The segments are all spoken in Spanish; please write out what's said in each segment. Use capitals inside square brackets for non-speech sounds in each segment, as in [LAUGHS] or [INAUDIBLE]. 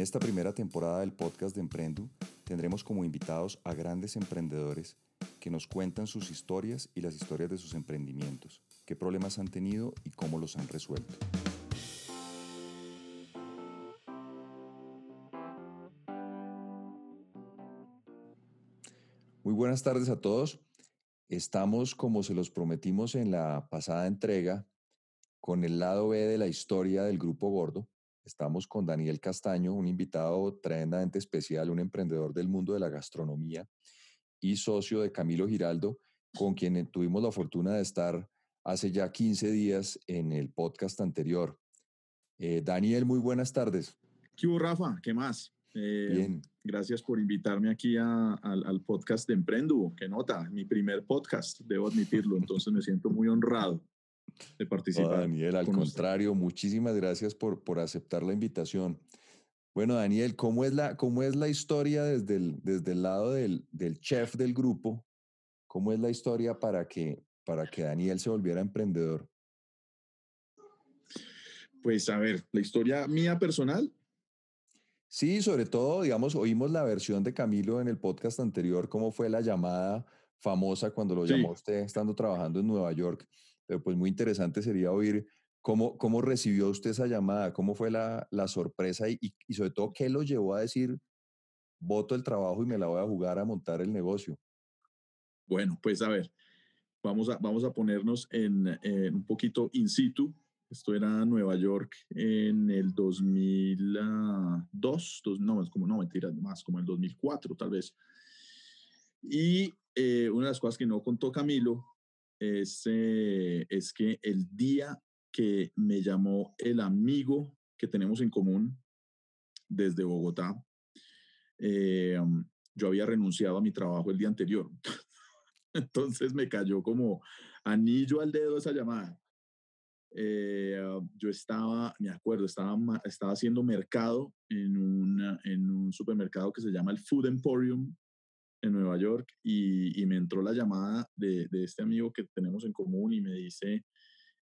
En esta primera temporada del podcast de Emprendu tendremos como invitados a grandes emprendedores que nos cuentan sus historias y las historias de sus emprendimientos, qué problemas han tenido y cómo los han resuelto. Muy buenas tardes a todos. Estamos, como se los prometimos en la pasada entrega, con el lado B de la historia del Grupo Gordo. Estamos con Daniel Castaño, un invitado tremendamente especial, un emprendedor del mundo de la gastronomía y socio de Camilo Giraldo, con quien tuvimos la fortuna de estar hace ya 15 días en el podcast anterior. Eh, Daniel, muy buenas tardes. ¿Qué hubo, Rafa? ¿Qué más? Eh, Bien. Gracias por invitarme aquí al podcast de Emprendu. Qué nota, mi primer podcast, debo admitirlo, entonces me siento muy honrado de participar. Daniel, al contrario, muchísimas gracias por, por aceptar la invitación. Bueno, Daniel, ¿cómo es la, cómo es la historia desde el, desde el lado del, del chef del grupo? ¿Cómo es la historia para que, para que Daniel se volviera emprendedor? Pues a ver, la historia mía personal. Sí, sobre todo, digamos, oímos la versión de Camilo en el podcast anterior, cómo fue la llamada famosa cuando lo llamó usted estando trabajando en Nueva York. Pues muy interesante sería oír cómo, cómo recibió usted esa llamada, cómo fue la, la sorpresa y, y, sobre todo qué lo llevó a decir, voto el trabajo y me la voy a jugar a montar el negocio. Bueno, pues a ver, vamos a, vamos a ponernos en, en un poquito in situ. Esto era Nueva York en el 2002, dos, no, como no, mentira, más como el 2004 tal vez. Y eh, una de las cosas que no contó Camilo es, es que el día que me llamó el amigo que tenemos en común desde Bogotá, eh, yo había renunciado a mi trabajo el día anterior. [LAUGHS] Entonces me cayó como anillo al dedo esa llamada. Eh, yo estaba, me acuerdo, estaba, estaba haciendo mercado en, una, en un supermercado que se llama el Food Emporium en Nueva York y, me entró la llamada de, este amigo que tenemos en común y me dice,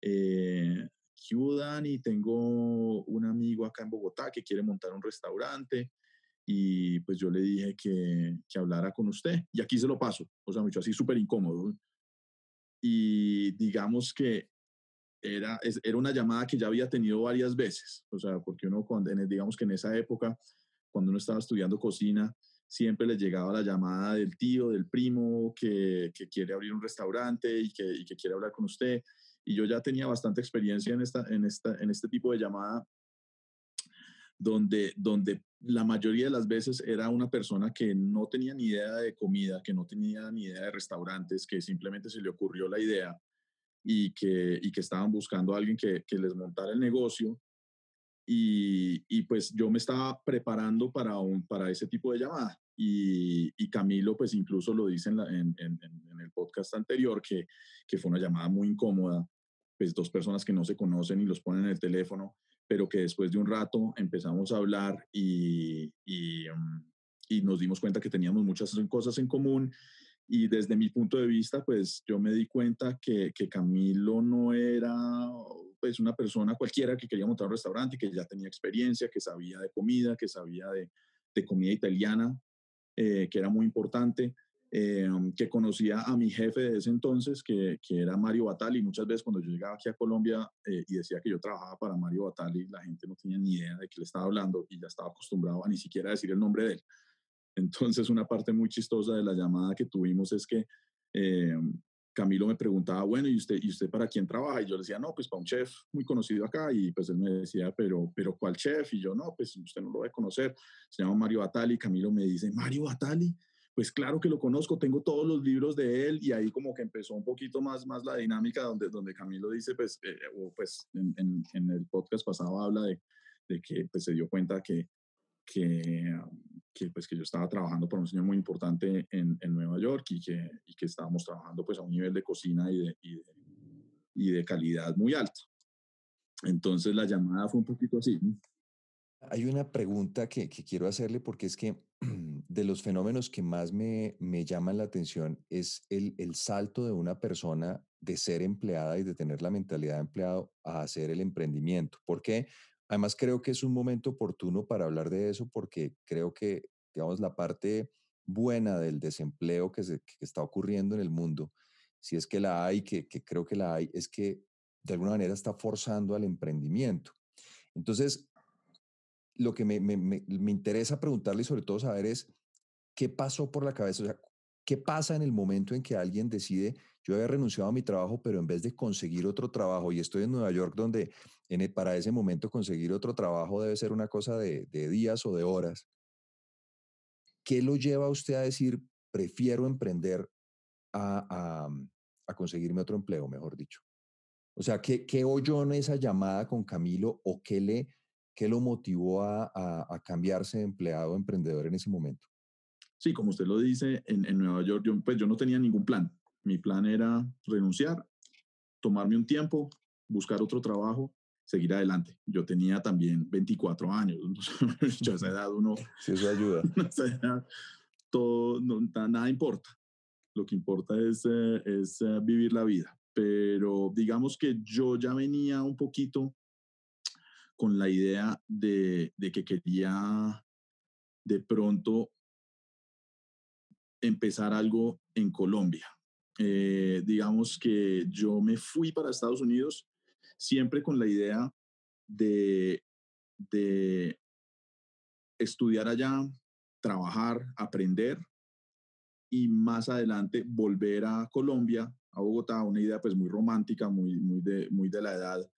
eh, y tengo un amigo acá en Bogotá que quiere montar un restaurante y pues yo le dije que, que hablara con usted. Y aquí se lo paso, o sea, mucho así súper incómodo. Y digamos que era, era una llamada que ya había tenido varias veces, o sea, porque uno, cuando, digamos que en esa época, cuando uno estaba estudiando cocina, siempre le llegaba la llamada del tío, del primo, que, quiere abrir un restaurante y que, quiere hablar con usted. Y yo ya tenía bastante experiencia en, esta, en, esta, en este tipo de llamada, donde, donde la mayoría de las veces era una persona que no tenía ni idea de comida, que no tenía ni idea de restaurantes, que simplemente se le ocurrió la idea y que, y que estaban buscando a alguien que, que les montara el negocio y, y, pues yo me estaba preparando para, un, para ese tipo de llamada. Y, Camilo pues incluso lo dice en, el podcast anterior, que, que, fue una llamada muy incómoda, pues dos personas que no se conocen y los ponen en el teléfono, pero que después de un rato empezamos a hablar y, y, mm, nos dimos cuenta que teníamos muchas cosas en común. Y desde mi punto de vista, pues yo me di cuenta que, que Camilo no era pues una persona cualquiera que quería montar un restaurante, que ya tenía experiencia, que sabía de comida, que sabía de, de comida italiana, eh, que era muy importante, eh, que conocía a mi jefe de ese entonces, que, que era Mario Batali. Muchas veces cuando yo llegaba aquí a Colombia eh, y decía que yo trabajaba para Mario Batali, la gente no tenía ni idea de qué le estaba hablando y ya estaba acostumbrado a ni siquiera decir el nombre de él. Entonces, una parte muy chistosa de la llamada que tuvimos es que eh, Camilo me preguntaba, bueno, ¿y usted, ¿y usted para quién trabaja? Y yo le decía, no, pues para un chef muy conocido acá. Y pues él me decía, pero, pero ¿cuál chef? Y yo, no, pues usted no lo va a conocer. Se llama Mario Batali. Camilo me dice, ¿Mario Batali? Pues claro que lo conozco, tengo todos los libros de él. Y ahí como que empezó un poquito más, más la dinámica donde, donde Camilo dice, pues, eh, o pues en, en, en, el podcast pasado habla de, de que pues, se dio cuenta que que, que, pues, que yo estaba trabajando para un señor muy importante en, en Nueva York y que, y que estábamos trabajando pues, a un nivel de cocina y de, y de, y de calidad muy alto. Entonces la llamada fue un poquito así. Hay una pregunta que, que, quiero hacerle porque es que [CLEARS THROAT] de los fenómenos que más me, me llaman la atención es el, el, salto de una persona de ser empleada y de tener la mentalidad de empleado a hacer el emprendimiento. ¿Por qué? Además creo que es un momento oportuno para hablar de eso porque creo que, digamos, la parte buena del desempleo que, se, que está ocurriendo en el mundo, si es que la hay, que, que creo que la hay, es que de alguna manera está forzando al emprendimiento. Entonces, lo que me, me, me, interesa preguntarle y sobre todo saber es qué pasó por la cabeza, o sea, qué pasa en el momento en que alguien decide, yo había renunciado a mi trabajo, pero en vez de conseguir otro trabajo, y estoy en Nueva York donde en para ese momento conseguir otro trabajo debe ser una cosa de, días o de horas, ¿qué lo lleva a usted a decir, prefiero emprender a, a, a conseguirme otro empleo, mejor dicho? O sea, ¿qué, qué oyó en esa llamada con Camilo o qué, le, qué lo motivó a, a, cambiarse de empleado a emprendedor en ese momento? Sí, como usted lo dice, en, en, Nueva York yo, pues yo no tenía ningún plan. Mi plan era renunciar, tomarme un tiempo, buscar otro trabajo, seguir adelante. Yo tenía también 24 años. yo [LAUGHS] a esa edad uno... [LAUGHS] Sí, eso ayuda. [LAUGHS] todo, no, nada importa. Lo que importa es, eh, es eh, vivir la vida pero digamos que yo ya venía un poquito con la idea de, que quería de pronto empezar algo en Colombia. Eh, digamos que yo me fui para Estados Unidos siempre con la idea de, de estudiar allá, trabajar, aprender y más adelante volver a Colombia a Bogotá, una idea pues muy romántica, muy, muy, de, muy de la edad,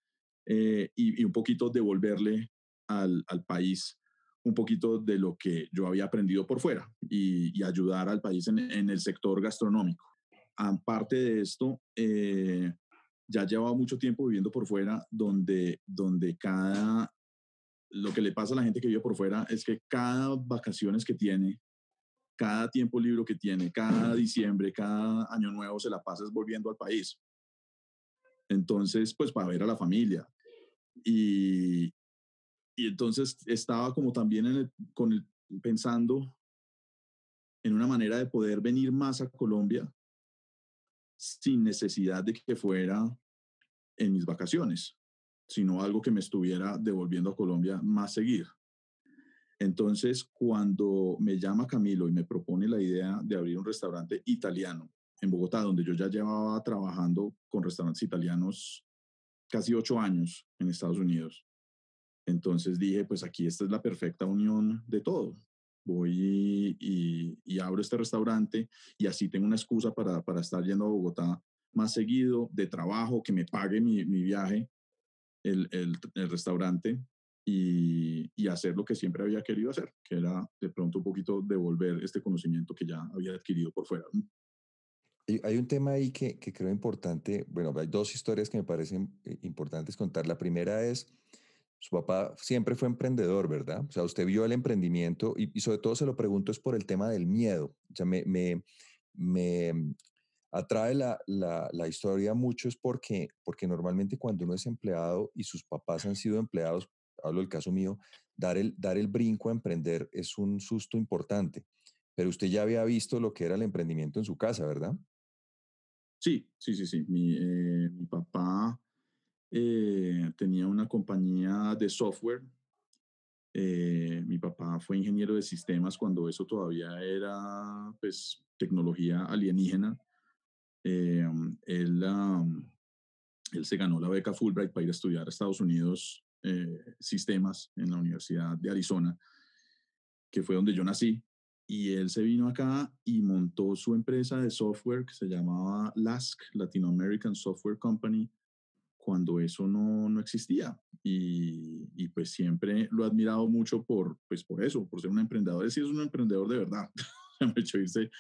eh, y, un poquito devolverle al, al, país un poquito de lo que yo había aprendido por fuera y, ayudar al país en, el sector gastronómico. Aparte de esto, eh, ya llevaba mucho tiempo viviendo por fuera, donde, donde cada, lo que le pasa a la gente que vive por fuera es que cada vacaciones que tiene cada tiempo libre que tiene, cada diciembre, cada año nuevo se la pasa volviendo al país. Entonces, pues para ver a la familia. Y, y entonces estaba como también con pensando en una manera de poder venir más a Colombia sin necesidad de que fuera en mis vacaciones, sino algo que me estuviera devolviendo a Colombia más seguir. Entonces, cuando me llama Camilo y me propone la idea de abrir un restaurante italiano en Bogotá, donde yo ya llevaba trabajando con restaurantes italianos casi ocho años en Estados Unidos, entonces dije, pues aquí esta es la perfecta unión de todo. Voy y, abro este restaurante y así tengo una excusa para, estar yendo a Bogotá más seguido, de trabajo, que me pague mi, viaje, el, el restaurante y, hacer lo que siempre había querido hacer, que era de pronto un poquito devolver este conocimiento que ya había adquirido por fuera. Hay un tema ahí que, que creo importante, bueno, hay dos historias que me parecen eh, importantes contar. La primera es, su papá siempre fue emprendedor, ¿verdad? O sea, usted vio el emprendimiento y, sobre todo se lo pregunto es por el tema del miedo. O sea, me, me, me atrae la, la, la, historia mucho es porque, porque normalmente cuando uno es empleado y sus papás han sido empleados, hablo del caso mío, dar el, dar el brinco a emprender es un susto importante. Pero usted ya había visto lo que era el emprendimiento en su casa, ¿verdad? Sí, sí, sí, sí. Mi, eh, mi papá eh, tenía una compañía de software. Eh, mi papá fue ingeniero de sistemas cuando eso todavía era, pues, tecnología alienígena. él, él se ganó la beca Fulbright para ir a estudiar a Estados Unidos eh, sistemas en la Universidad de Arizona, que fue donde yo nací. Y él se vino acá y montó su empresa de software que se llamaba LASC, Latino American Software Company, cuando eso no, no existía. Y, y, pues siempre lo he admirado mucho por, pues por eso, por ser un emprendedor. Decir, es un emprendedor de verdad. [LAUGHS] me ha hecho irse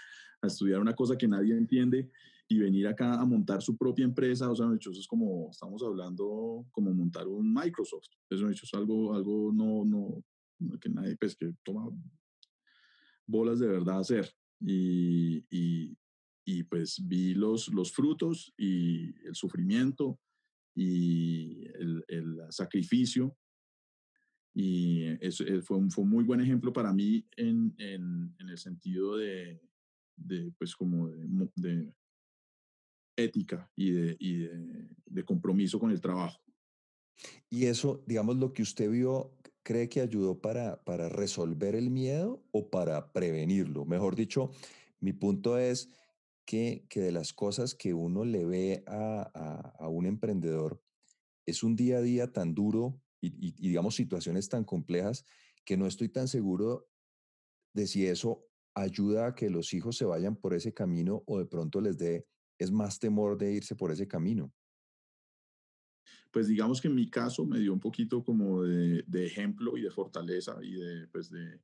a estudiar una cosa que nadie entiende y venir acá a montar su propia empresa, o sea, eso es como, estamos hablando como montar un Microsoft, eso es algo, algo no, no, que nadie, pues que toma bolas de verdad hacer. Y, y, y pues vi los, los frutos y el sufrimiento y el, el sacrificio y eso eh, fue un, fue un muy buen ejemplo para mí en, en, en el sentido de, de pues como de, de, ética y, de, y de, compromiso con el trabajo. Y eso, digamos, lo que usted vio, ¿cree que ayudó para, para resolver el miedo o para prevenirlo? Mejor dicho, mi punto es que, de las cosas que uno le ve a, a, un emprendedor, es un día a día tan duro y, digamos, situaciones tan complejas que no estoy tan seguro de si eso ayuda a que los hijos se vayan por ese camino o de pronto les dé, es más temor de irse por ese camino. Pues digamos que en mi caso me dio un poquito como de, ejemplo y de fortaleza y de, pues de,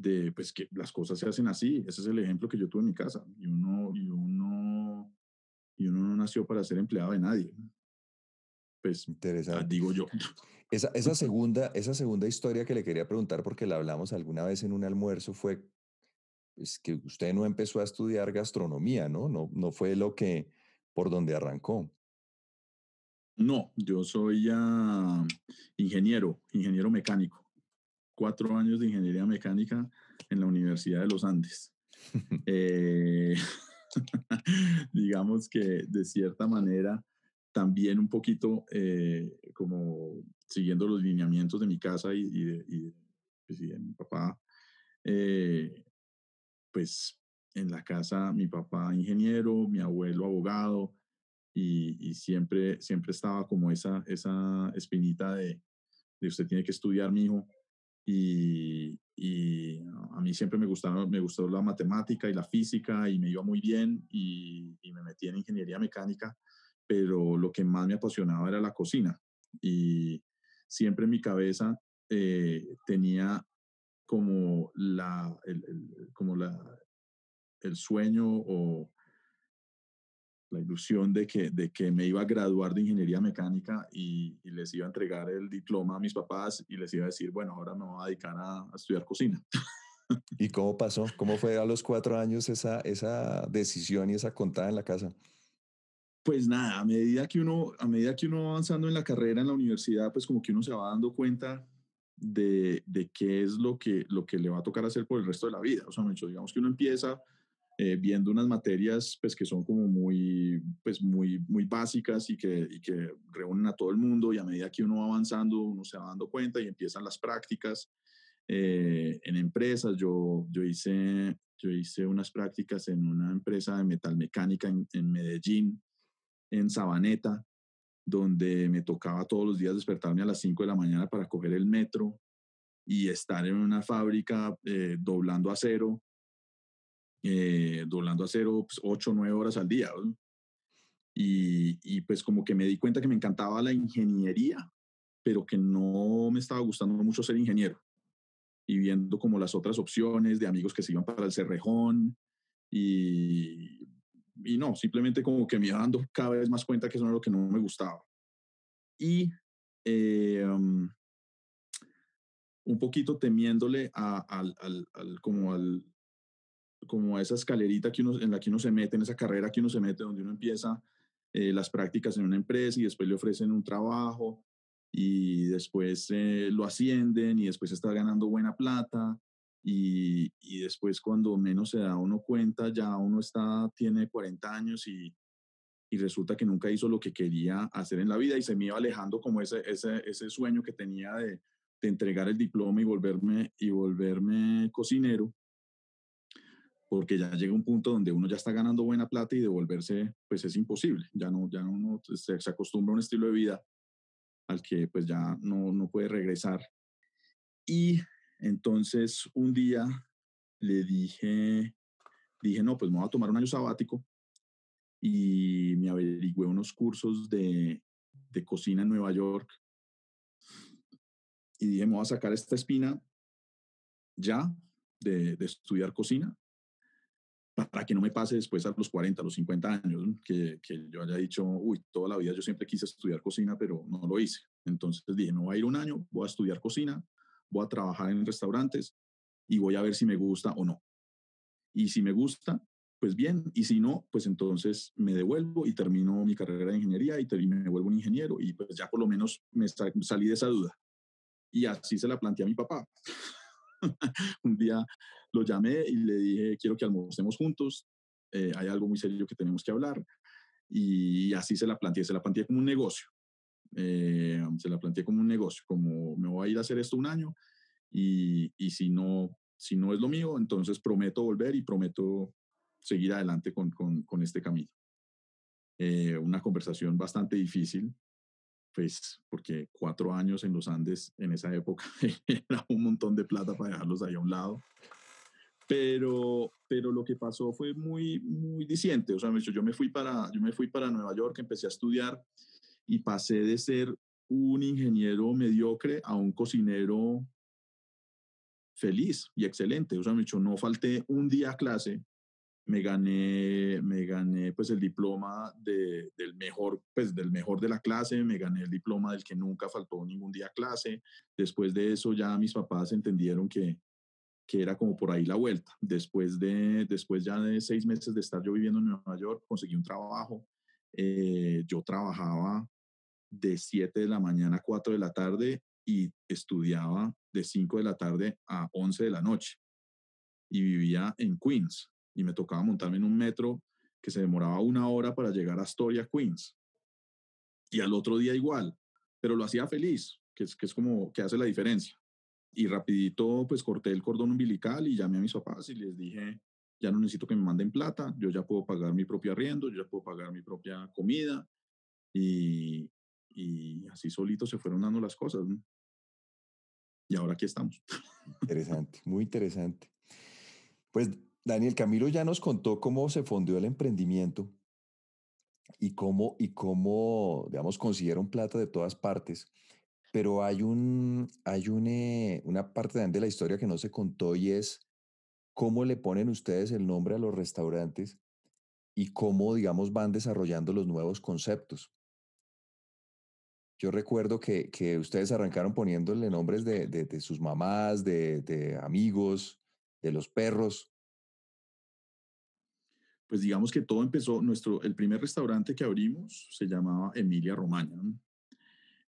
de, pues que las cosas se hacen así. Ese es el ejemplo que yo tuve en mi casa. Y uno, y uno, y uno no nació para ser empleado de nadie. Pues, ah, Interesante. digo yo. Esa, esa, segunda, esa segunda historia que le quería preguntar, porque la hablamos alguna vez en un almuerzo, fue pues, que usted no empezó a estudiar gastronomía, ¿no? No, no fue lo que, por donde arrancó. No, yo soy ya ingeniero, ingeniero mecánico. Cuatro años de ingeniería mecánica en la Universidad de los Andes. [LAUGHS] Eh, [LAUGHS] digamos que de cierta manera también un poquito eh, como siguiendo los lineamientos de mi casa y, de, pues, mi papá, eh, pues en la casa mi papá ingeniero, mi abuelo abogado, y, siempre, siempre estaba como esa, esa espinita de, de usted tiene que estudiar, mi hijo. Y, a mí siempre me, gustaba, me gustó la matemática y la física y me iba muy bien y, y, me metí en ingeniería mecánica, pero lo que más me apasionaba era la cocina. Y siempre en mi cabeza eh, tenía como, la, el, como la, el sueño o la ilusión de que, de que me iba a graduar de ingeniería mecánica y, les iba a entregar el diploma a mis papás y les iba a decir, bueno, ahora me voy a dedicar a, estudiar cocina. [LAUGHS] ¿Y cómo pasó? ¿Cómo fue a los cuatro años esa, esa decisión y esa contada en la casa? Pues nada, a medida que uno, a medida que uno va avanzando en la carrera en la universidad, pues como que uno se va dando cuenta de, de qué es lo que, lo que le va a tocar hacer por el resto de la vida. O sea, digamos que uno empieza eh, viendo unas materias pues, que son como muy, pues, muy, muy básicas y que, y que reúnen a todo el mundo y a medida que uno va avanzando uno se va dando cuenta y empiezan las prácticas eh, en empresas. Yo, yo, hice, yo hice unas prácticas en una empresa de metalmecánica en, en Medellín, en Sabaneta, donde me tocaba todos los días despertarme a las 5 de la mañana para coger el metro y estar en una fábrica eh, doblando acero eh, doblando acero pues, 8 o 9 horas al día. Y, y, pues como que me di cuenta que me encantaba la ingeniería, pero que no me estaba gustando mucho ser ingeniero. Y viendo como las otras opciones de amigos que se iban para el Cerrejón y, y no, simplemente como que me iba dando cada vez más cuenta que eso era lo que no me gustaba. Y eh, um, un poquito temiéndole a, al, al, como al, como esa escalerita que uno, en la que uno se mete, en esa carrera que uno se mete, donde uno empieza eh, las prácticas en una empresa y después le ofrecen un trabajo y después eh, lo ascienden y después está ganando buena plata y, y, después cuando menos se da uno cuenta ya uno está, tiene 40 años y, y resulta que nunca hizo lo que quería hacer en la vida y se me iba alejando como ese, ese, ese sueño que tenía de, de entregar el diploma y volverme, y volverme cocinero porque ya llega un punto donde uno ya está ganando buena plata y devolverse pues es imposible, ya no, ya uno se, acostumbra a un estilo de vida al que pues ya no, no puede regresar. Y entonces un día le dije, dije, no, pues me voy a tomar un año sabático y me averigüé unos cursos de, de cocina en Nueva York y dije, me voy a sacar esta espina ya de, de estudiar cocina para que no me pase después a los 40, a los 50 años, que, yo haya dicho, uy, toda la vida yo siempre quise estudiar cocina, pero no lo hice. Entonces dije, no voy a ir un año, voy a estudiar cocina, voy a trabajar en restaurantes y voy a ver si me gusta o no. Y si me gusta, pues bien, y si no, pues entonces me devuelvo y termino mi carrera de ingeniería y, me vuelvo un ingeniero y pues ya por lo menos me salí de esa duda. Y así se la planteé a mi papá. [LAUGHS] un día lo llamé y le dije, quiero que almorcemos juntos, eh, hay algo muy serio que tenemos que hablar. Y así se la planteé, se la planteé como un negocio. Eh, se la planteé como un negocio, como me voy a ir a hacer esto un año y, y si, no, si no es lo mío, entonces prometo volver y prometo seguir adelante con, con, este camino. Eh, una conversación bastante difícil, pues porque cuatro años en los Andes en esa época [LAUGHS] era un montón de plata para dejarlos ahí a un lado. Pero, pero lo que pasó fue muy, muy diciente. O sea, yo me, fui para, yo me fui para Nueva York, empecé a estudiar y pasé de ser un ingeniero mediocre a un cocinero feliz y excelente. O sea, me dicho, no falté un día a clase, me gané, me gané pues el diploma de, del mejor, pues del mejor de la clase, me gané el diploma del que nunca faltó ningún día clase. Después de eso ya mis papás entendieron que, que era como por ahí la vuelta. Después de, después ya de seis meses de estar yo viviendo en Nueva York, conseguí un trabajo. Eh, yo trabajaba de 7 de la mañana a 4 de la tarde y estudiaba de 5 de la tarde a 11 de la noche. Y vivía en Queens, y me tocaba montarme en un metro que se demoraba una hora para llegar a Astoria, Queens. Y al otro día igual, pero lo hacía feliz, que es, que es como que hace la diferencia. Y rapidito pues corté el cordón umbilical y llamé a mis papás y les dije, ya no necesito que me manden plata, yo ya puedo pagar mi propio arriendo, yo ya puedo pagar mi propia comida. Y, y así solito se fueron dando las cosas. Y ahora aquí estamos. Interesante, muy interesante. Pues Daniel Camilo ya nos contó cómo se fondeó el emprendimiento y cómo, y cómo digamos, consiguieron plata de todas partes. Pero hay, un, hay eh, una parte de la historia que no se contó y es cómo le ponen ustedes el nombre a los restaurantes y cómo, digamos, van desarrollando los nuevos conceptos. Yo recuerdo que, que ustedes arrancaron poniéndole nombres de, de, de sus mamás, de, de amigos, de los perros pues digamos que todo empezó, nuestro, el primer restaurante que abrimos se llamaba Emilia Romagna.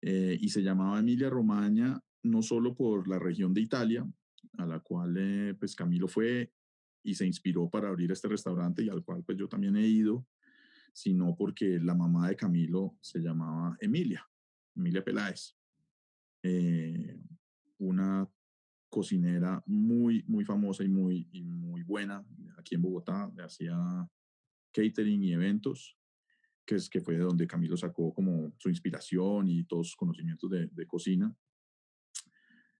Eh, y se llamaba Emilia Romagna no solo por la región de Italia, a la cual eh, pues Camilo fue y se inspiró para abrir este restaurante y al cual pues yo también he ido, sino porque la mamá de Camilo se llamaba Emilia, Emilia Peláez. Eh, una cocinera muy, muy famosa y muy, y muy buena aquí en Bogotá, hacía catering y eventos, que, es, que fue de donde Camilo sacó como su inspiración y todos sus conocimientos de, de cocina.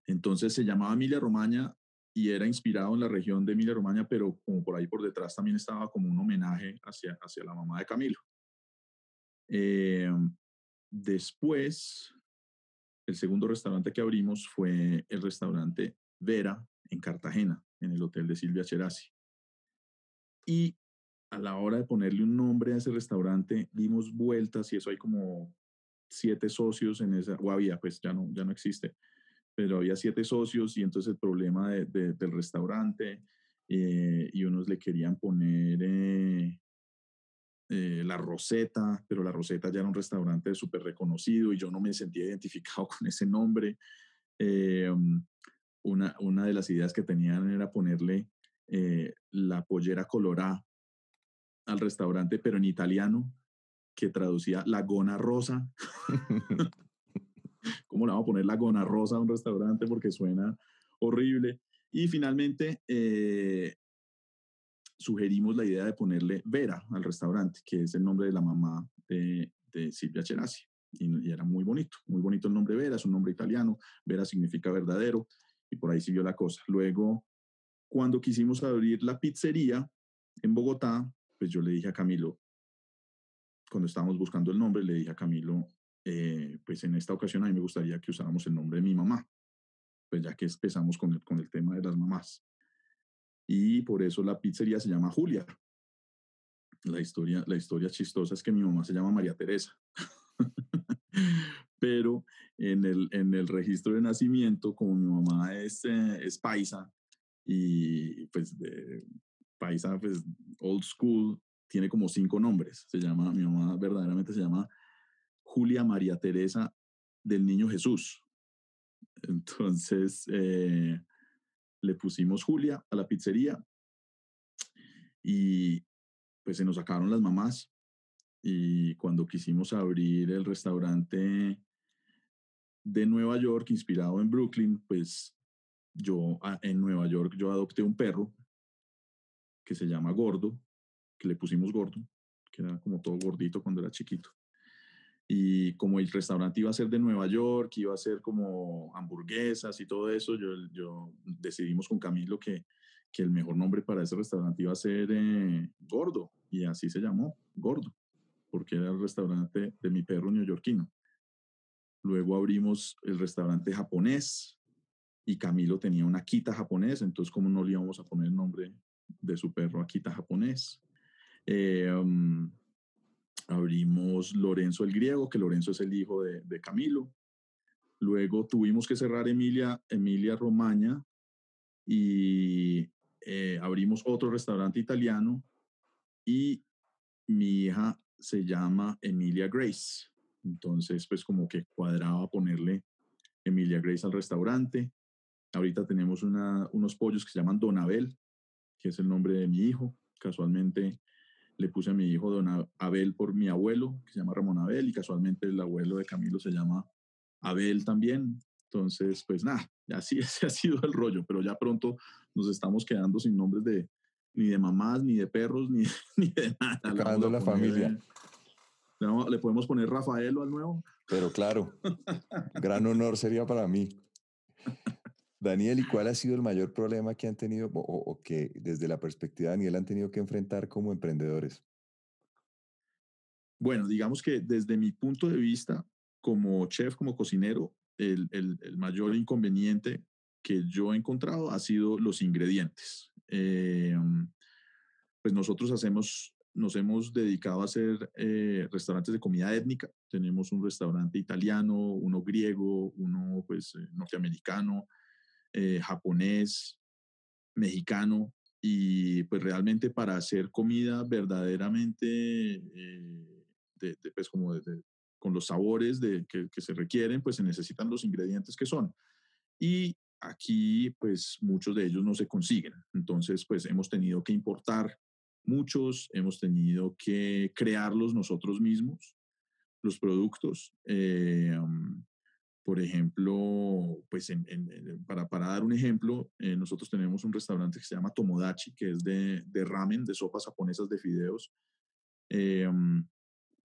Entonces se llamaba Emilia Romagna y era inspirado en la región de Emilia Romagna, pero como por ahí por detrás también estaba como un homenaje hacia, hacia la mamá de Camilo. Eh, después, el segundo restaurante que abrimos fue el restaurante Vera en Cartagena, en el hotel de Silvia Cherasi. Y a la hora de ponerle un nombre a ese restaurante, dimos vueltas y eso hay como siete socios en esa, o había, pues ya no, ya no existe, pero había siete socios y entonces el problema del restaurante eh, y unos le querían poner eh, eh, la Roseta, pero la Roseta ya era un restaurante súper reconocido y yo no me sentía identificado [LAUGHS] con ese nombre una, una de las ideas que tenían era ponerle eh, la pollera colorada al restaurante, pero en italiano, que traducía la gona rosa. [LAUGHS] [LAUGHS] ¿Cómo le vamos a poner la gona rosa a un restaurante? Porque suena horrible. Y finalmente eh, sugerimos la idea de ponerle Vera al restaurante, que es el nombre de la mamá de, de Silvia Cherasi. Y, y, era muy bonito, muy bonito el nombre Vera, es un nombre italiano. Vera significa verdadero y por ahí siguió la cosa. Luego, cuando quisimos abrir la pizzería en Bogotá, pues yo le dije a Camilo, cuando estábamos buscando el nombre, le dije a Camilo, eh, pues en esta ocasión a mí me gustaría que usáramos el nombre de mi mamá, pues ya que empezamos con el, con el tema de las mamás. Y por eso la pizzería se llama Julia. La historia, la historia chistosa es que mi mamá se llama María Teresa. [LAUGHS] pero en el, en el registro de nacimiento, como mi mamá es, eh, es paisa y pues de paisa, pues old school, tiene como cinco nombres. Se llama, mi mamá verdaderamente se llama Julia María Teresa del Niño Jesús. Entonces eh, le pusimos Julia a la pizzería y pues se nos sacaron las mamás y cuando quisimos abrir el restaurante de Nueva York, inspirado en Brooklyn, pues yo ah, en Nueva York yo adopté un perro que se llama Gordo, que le pusimos Gordo, que era como todo gordito cuando era chiquito. Y como el restaurante iba a ser de Nueva York, iba a ser como hamburguesas y todo eso, yo, yo decidimos con Camilo que, que el mejor nombre para ese restaurante iba a ser eh, Gordo, y así se llamó, Gordo, porque era el restaurante de mi perro neoyorquino. Luego abrimos el restaurante japonés y Camilo tenía una Akita japonés, entonces ¿cómo no le íbamos a poner el nombre de su perro Akita japonés? Eh, um, abrimos Lorenzo el griego, que Lorenzo es el hijo de, Camilo. Luego tuvimos que cerrar Emilia, Emilia Romaña y eh, abrimos otro restaurante italiano y mi hija se llama Emilia Grace. Entonces, pues como que cuadraba ponerle Emilia Grace al restaurante. Ahorita tenemos unos pollos que se llaman Donabel, que es el nombre de mi hijo. Casualmente le puse a mi hijo Don Abel por mi abuelo, que se llama Ramón Abel, y casualmente el abuelo de Camilo se llama Abel también. Entonces, pues nada, así [LAUGHS] ese ha sido el rollo, pero ya pronto nos estamos quedando sin nombres de ni de mamás, ni de perros, ni, [LAUGHS] ni de nada. Acabando la familia. ¿Le podemos poner Rafaelo al nuevo? Pero claro, gran honor sería para mí. Daniel, ¿y cuál ha sido el mayor problema que han tenido o, que desde la perspectiva de Daniel han tenido que enfrentar como emprendedores? Bueno, digamos que desde mi punto de vista, como chef, como cocinero, el, el, mayor inconveniente que yo he encontrado ha sido los ingredientes. Eh, pues nosotros hacemos, nos hemos dedicado a hacer eh, restaurantes de comida étnica. Tenemos un restaurante italiano, uno griego, uno pues eh, norteamericano, eh, japonés, mexicano, y pues realmente para hacer comida verdaderamente, eh, de, pues como con los sabores de, que, que, se requieren, pues se necesitan los ingredientes que son. Y aquí pues muchos de ellos no se consiguen. Entonces pues hemos tenido que importar muchos, hemos tenido que crearlos nosotros mismos, los productos. Eh, por ejemplo, pues para, para, dar un ejemplo, eh, nosotros tenemos un restaurante que se llama Tomodachi, que es de, de ramen, de sopas japonesas de fideos. Eh,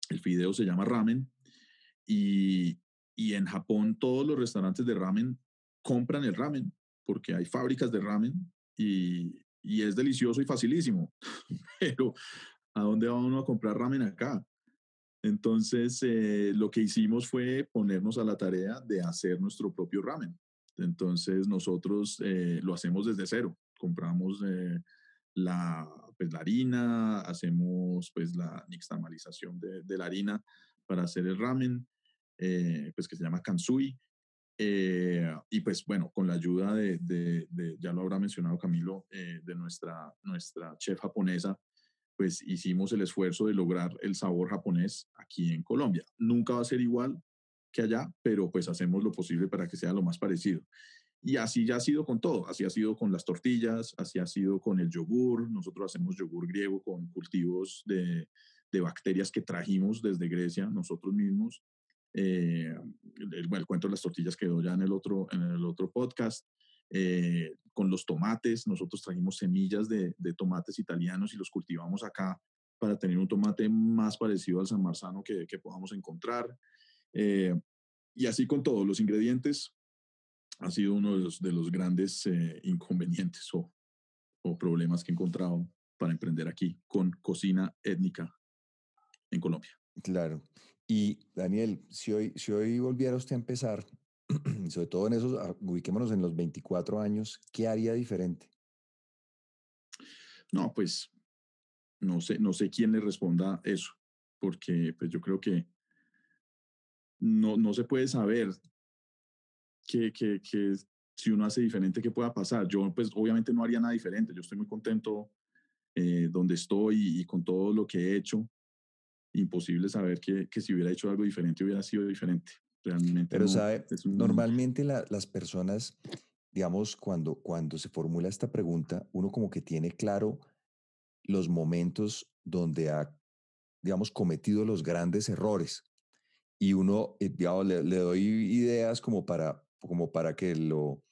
el fideo se llama ramen y, y en Japón todos los restaurantes de ramen compran el ramen porque hay fábricas de ramen y, y es delicioso y facilísimo. [LAUGHS] Pero ¿a dónde va uno a comprar ramen acá? Entonces, eh, lo que hicimos fue ponernos a la tarea de hacer nuestro propio ramen. Entonces, nosotros eh, lo hacemos desde cero. Compramos eh, la, pues, la harina, hacemos pues, la nixtamalización de, de la harina para hacer el ramen, pues que se llama kansui. Y pues bueno, con la ayuda de, ya lo habrá mencionado Camilo, de nuestra, nuestra chef japonesa, pues hicimos el esfuerzo de lograr el sabor japonés aquí en Colombia. Nunca va a ser igual que allá, pero pues hacemos lo posible para que sea lo más parecido. Y así ya ha sido con todo, así ha sido con las tortillas, así ha sido con el yogur. Nosotros hacemos yogur griego con cultivos de, de bacterias que trajimos desde Grecia nosotros mismos. Eh, el, el, cuento de las tortillas quedó ya en el otro, en el otro podcast. Eh, con los tomates. Nosotros trajimos semillas de, tomates italianos y los cultivamos acá para tener un tomate más parecido al San Marzano que, que podamos encontrar. Eh, y así con todos los ingredientes, ha sido uno de los, de los grandes eh, inconvenientes o, o problemas que he encontrado para emprender aquí con cocina étnica en Colombia. Claro. Y Daniel, si hoy, si hoy volviera usted a empezar, [CLEARS THROAT] sobre todo en esos, ah, ubiquémonos en los 24 años, ¿qué haría diferente? No, pues no sé, no sé quién le responda eso, porque pues yo creo que no, no se puede saber que, que, que si uno hace diferente, ¿qué pueda pasar? Yo pues obviamente no haría nada diferente, yo estoy muy contento eh, donde estoy y, con todo lo que he hecho. Imposible saber que, que si hubiera hecho algo diferente hubiera sido diferente. Pero sabe, normalmente las personas, digamos, cuando, cuando se formula esta pregunta, uno como que tiene claro los momentos donde ha, digamos, cometido los grandes errores. y uno, eh, digamos, le, le, doy ideas como para, como para que lo,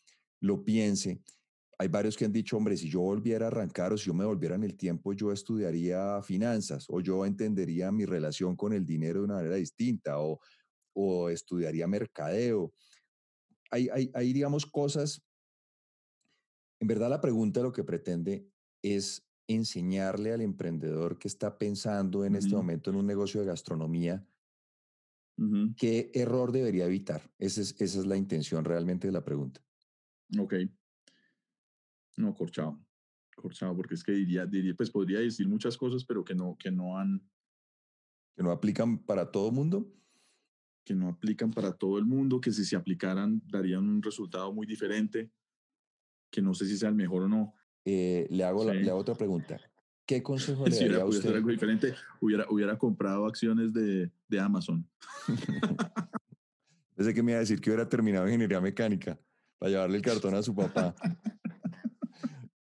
lo piense. Hay varios que han dicho, hombre, si yo volviera a arrancar o si yo me volviera en el tiempo, yo estudiaría finanzas o yo entendería mi relación con el dinero de una manera distinta o, o estudiaría mercadeo. Hay, hay, hay, digamos, cosas. En verdad, la pregunta lo que pretende es enseñarle al emprendedor que está pensando en uh -huh. este momento en un negocio de gastronomía uh -huh. qué error debería evitar. Esa es, esa es la intención realmente de la pregunta. Ok. No, corchado. Corchado, porque es que diría, diría, pues podría decir muchas cosas, pero que no, que no han. Que no aplican para todo el mundo. Que no aplican para todo el mundo, que si se aplicaran darían un resultado muy diferente, que no sé si sea el mejor o no. Eh, le, hago sí. la, le hago otra pregunta. ¿Qué [LAUGHS] consejo le si daría hubiera, a usted? Hacer algo diferente, hubiera, hubiera comprado acciones de, de Amazon. [LAUGHS] Pensé que me iba a decir que hubiera terminado ingeniería mecánica para llevarle el cartón a su papá. [LAUGHS]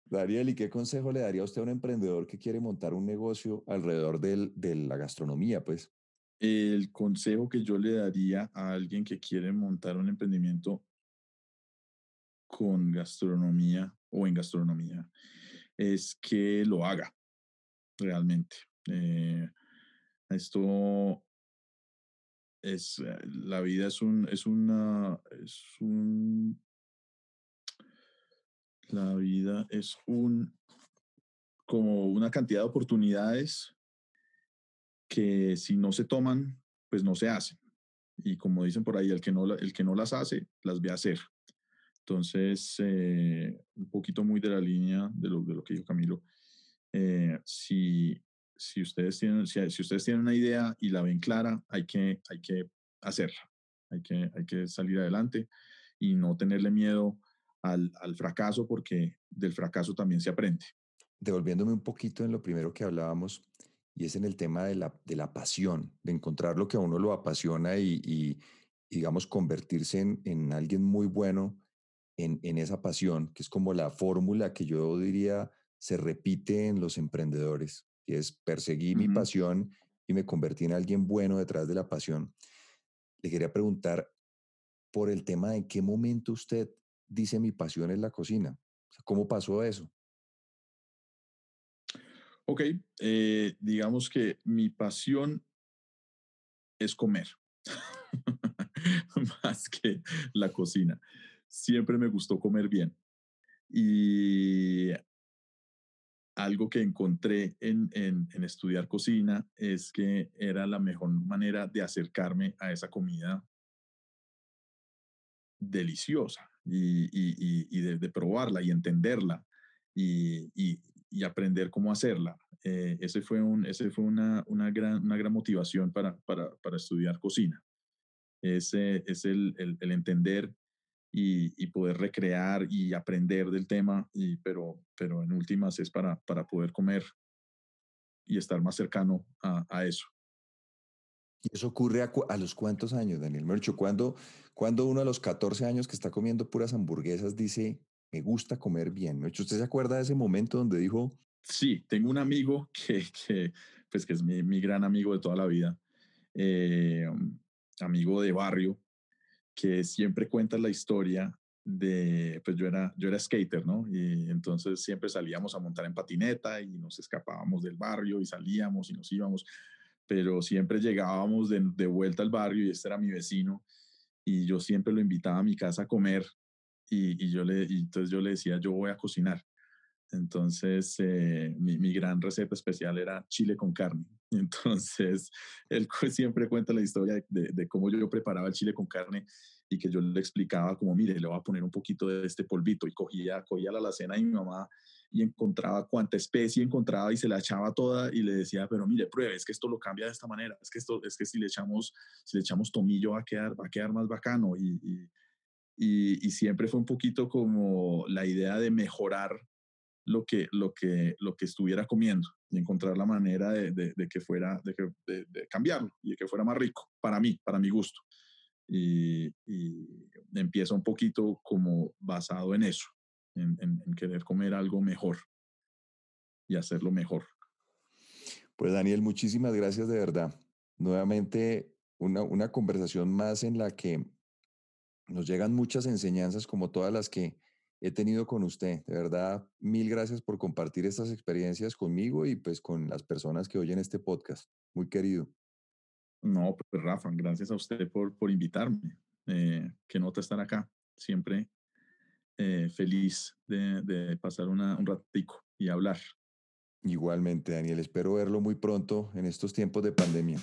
Dariel, ¿y qué consejo le daría a usted a un emprendedor que quiere montar un negocio alrededor del, de la gastronomía, pues? El consejo que yo le daría a alguien que quiere montar un emprendimiento con gastronomía o en gastronomía es que lo haga realmente. Eh, esto es, la vida es un, es una, es un, la vida es un, como una cantidad de oportunidades que si no se toman, pues no se hacen. Y como dicen por ahí, el que no, el que no las hace, las ve hacer. Entonces, eh, un poquito muy de la línea de lo, de lo que dijo Camilo. Eh, si, si, ustedes tienen, si, si, ustedes tienen una idea y la ven clara, hay que, hay que hacerla. Hay que, hay que salir adelante y no tenerle miedo al, al fracaso porque del fracaso también se aprende. Devolviéndome un poquito en lo primero que hablábamos, y es en el tema de la, de la pasión, de encontrar lo que a uno lo apasiona y, y digamos, convertirse en, en, alguien muy bueno en, en esa pasión, que es como la fórmula que yo diría se repite en los emprendedores, que es perseguir uh -huh. mi pasión y me convertí en alguien bueno detrás de la pasión. Le quería preguntar por el tema de en qué momento usted dice mi pasión es la cocina. ¿Cómo pasó eso? Ok, eh, digamos que mi pasión es comer, [LAUGHS] más que la cocina. Siempre me gustó comer bien. Y algo que encontré en, en, en, estudiar cocina es que era la mejor manera de acercarme a esa comida deliciosa y, y, y de, de, probarla y entenderla y, y aprender cómo hacerla. Eh, ese fue, un, ese fue una, una, gran, una gran motivación para, para, para estudiar cocina. Ese es el, el, el entender y, y, poder recrear y aprender del tema, y, pero, pero en últimas es para, para poder comer y estar más cercano a, a eso. ¿Y eso ocurre a, los cuántos años, Daniel Mercho? ¿Cuándo, cuando uno a los 14 años que está comiendo puras hamburguesas dice, me gusta comer bien. ¿no? ¿Usted se acuerda de ese momento donde dijo? Sí, tengo un amigo que, que pues que es mi, mi, gran amigo de toda la vida, eh, amigo de barrio, que siempre cuenta la historia de, pues yo era, yo era skater, ¿no? Y entonces siempre salíamos a montar en patineta y nos escapábamos del barrio y salíamos y nos íbamos, pero siempre llegábamos de, de vuelta al barrio y este era mi vecino y yo siempre lo invitaba a mi casa a comer y, y, yo le, y entonces yo le decía, yo voy a cocinar. Entonces, eh, mi, mi, gran receta especial era chile con carne. [LAUGHS] Entonces, él siempre cuenta la historia de, de, cómo yo preparaba el chile con carne y que yo le explicaba como, mire, le voy a poner un poquito de este polvito y cogía, cogía la alacena de mi mamá y encontraba cuánta especie encontraba y se la echaba toda y le decía, pero mire, pruebe, es que esto lo cambia de esta manera, es que esto, es que si le echamos, si le echamos tomillo va a quedar, va a quedar más bacano y, y y, y, siempre fue un poquito como la idea de mejorar lo que, lo que, lo que estuviera comiendo y encontrar la manera de, de, de que fuera, de, que, de, de, cambiarlo y de que fuera más rico para mí, para mi gusto. Y, y empieza un poquito como basado en eso, en, en, en querer comer algo mejor y hacerlo mejor. Pues Daniel, muchísimas gracias de verdad. Nuevamente una, una conversación más en la que nos llegan muchas enseñanzas como todas las que he tenido con usted. De verdad, mil gracias por compartir estas experiencias conmigo y pues con las personas que oyen este podcast. Muy querido. No, pues Rafa, gracias a usted por, por invitarme. Eh, que nota estar acá. Siempre eh, feliz de, pasar una, un ratico y hablar. Igualmente, Daniel. Espero verlo muy pronto en estos tiempos de pandemia.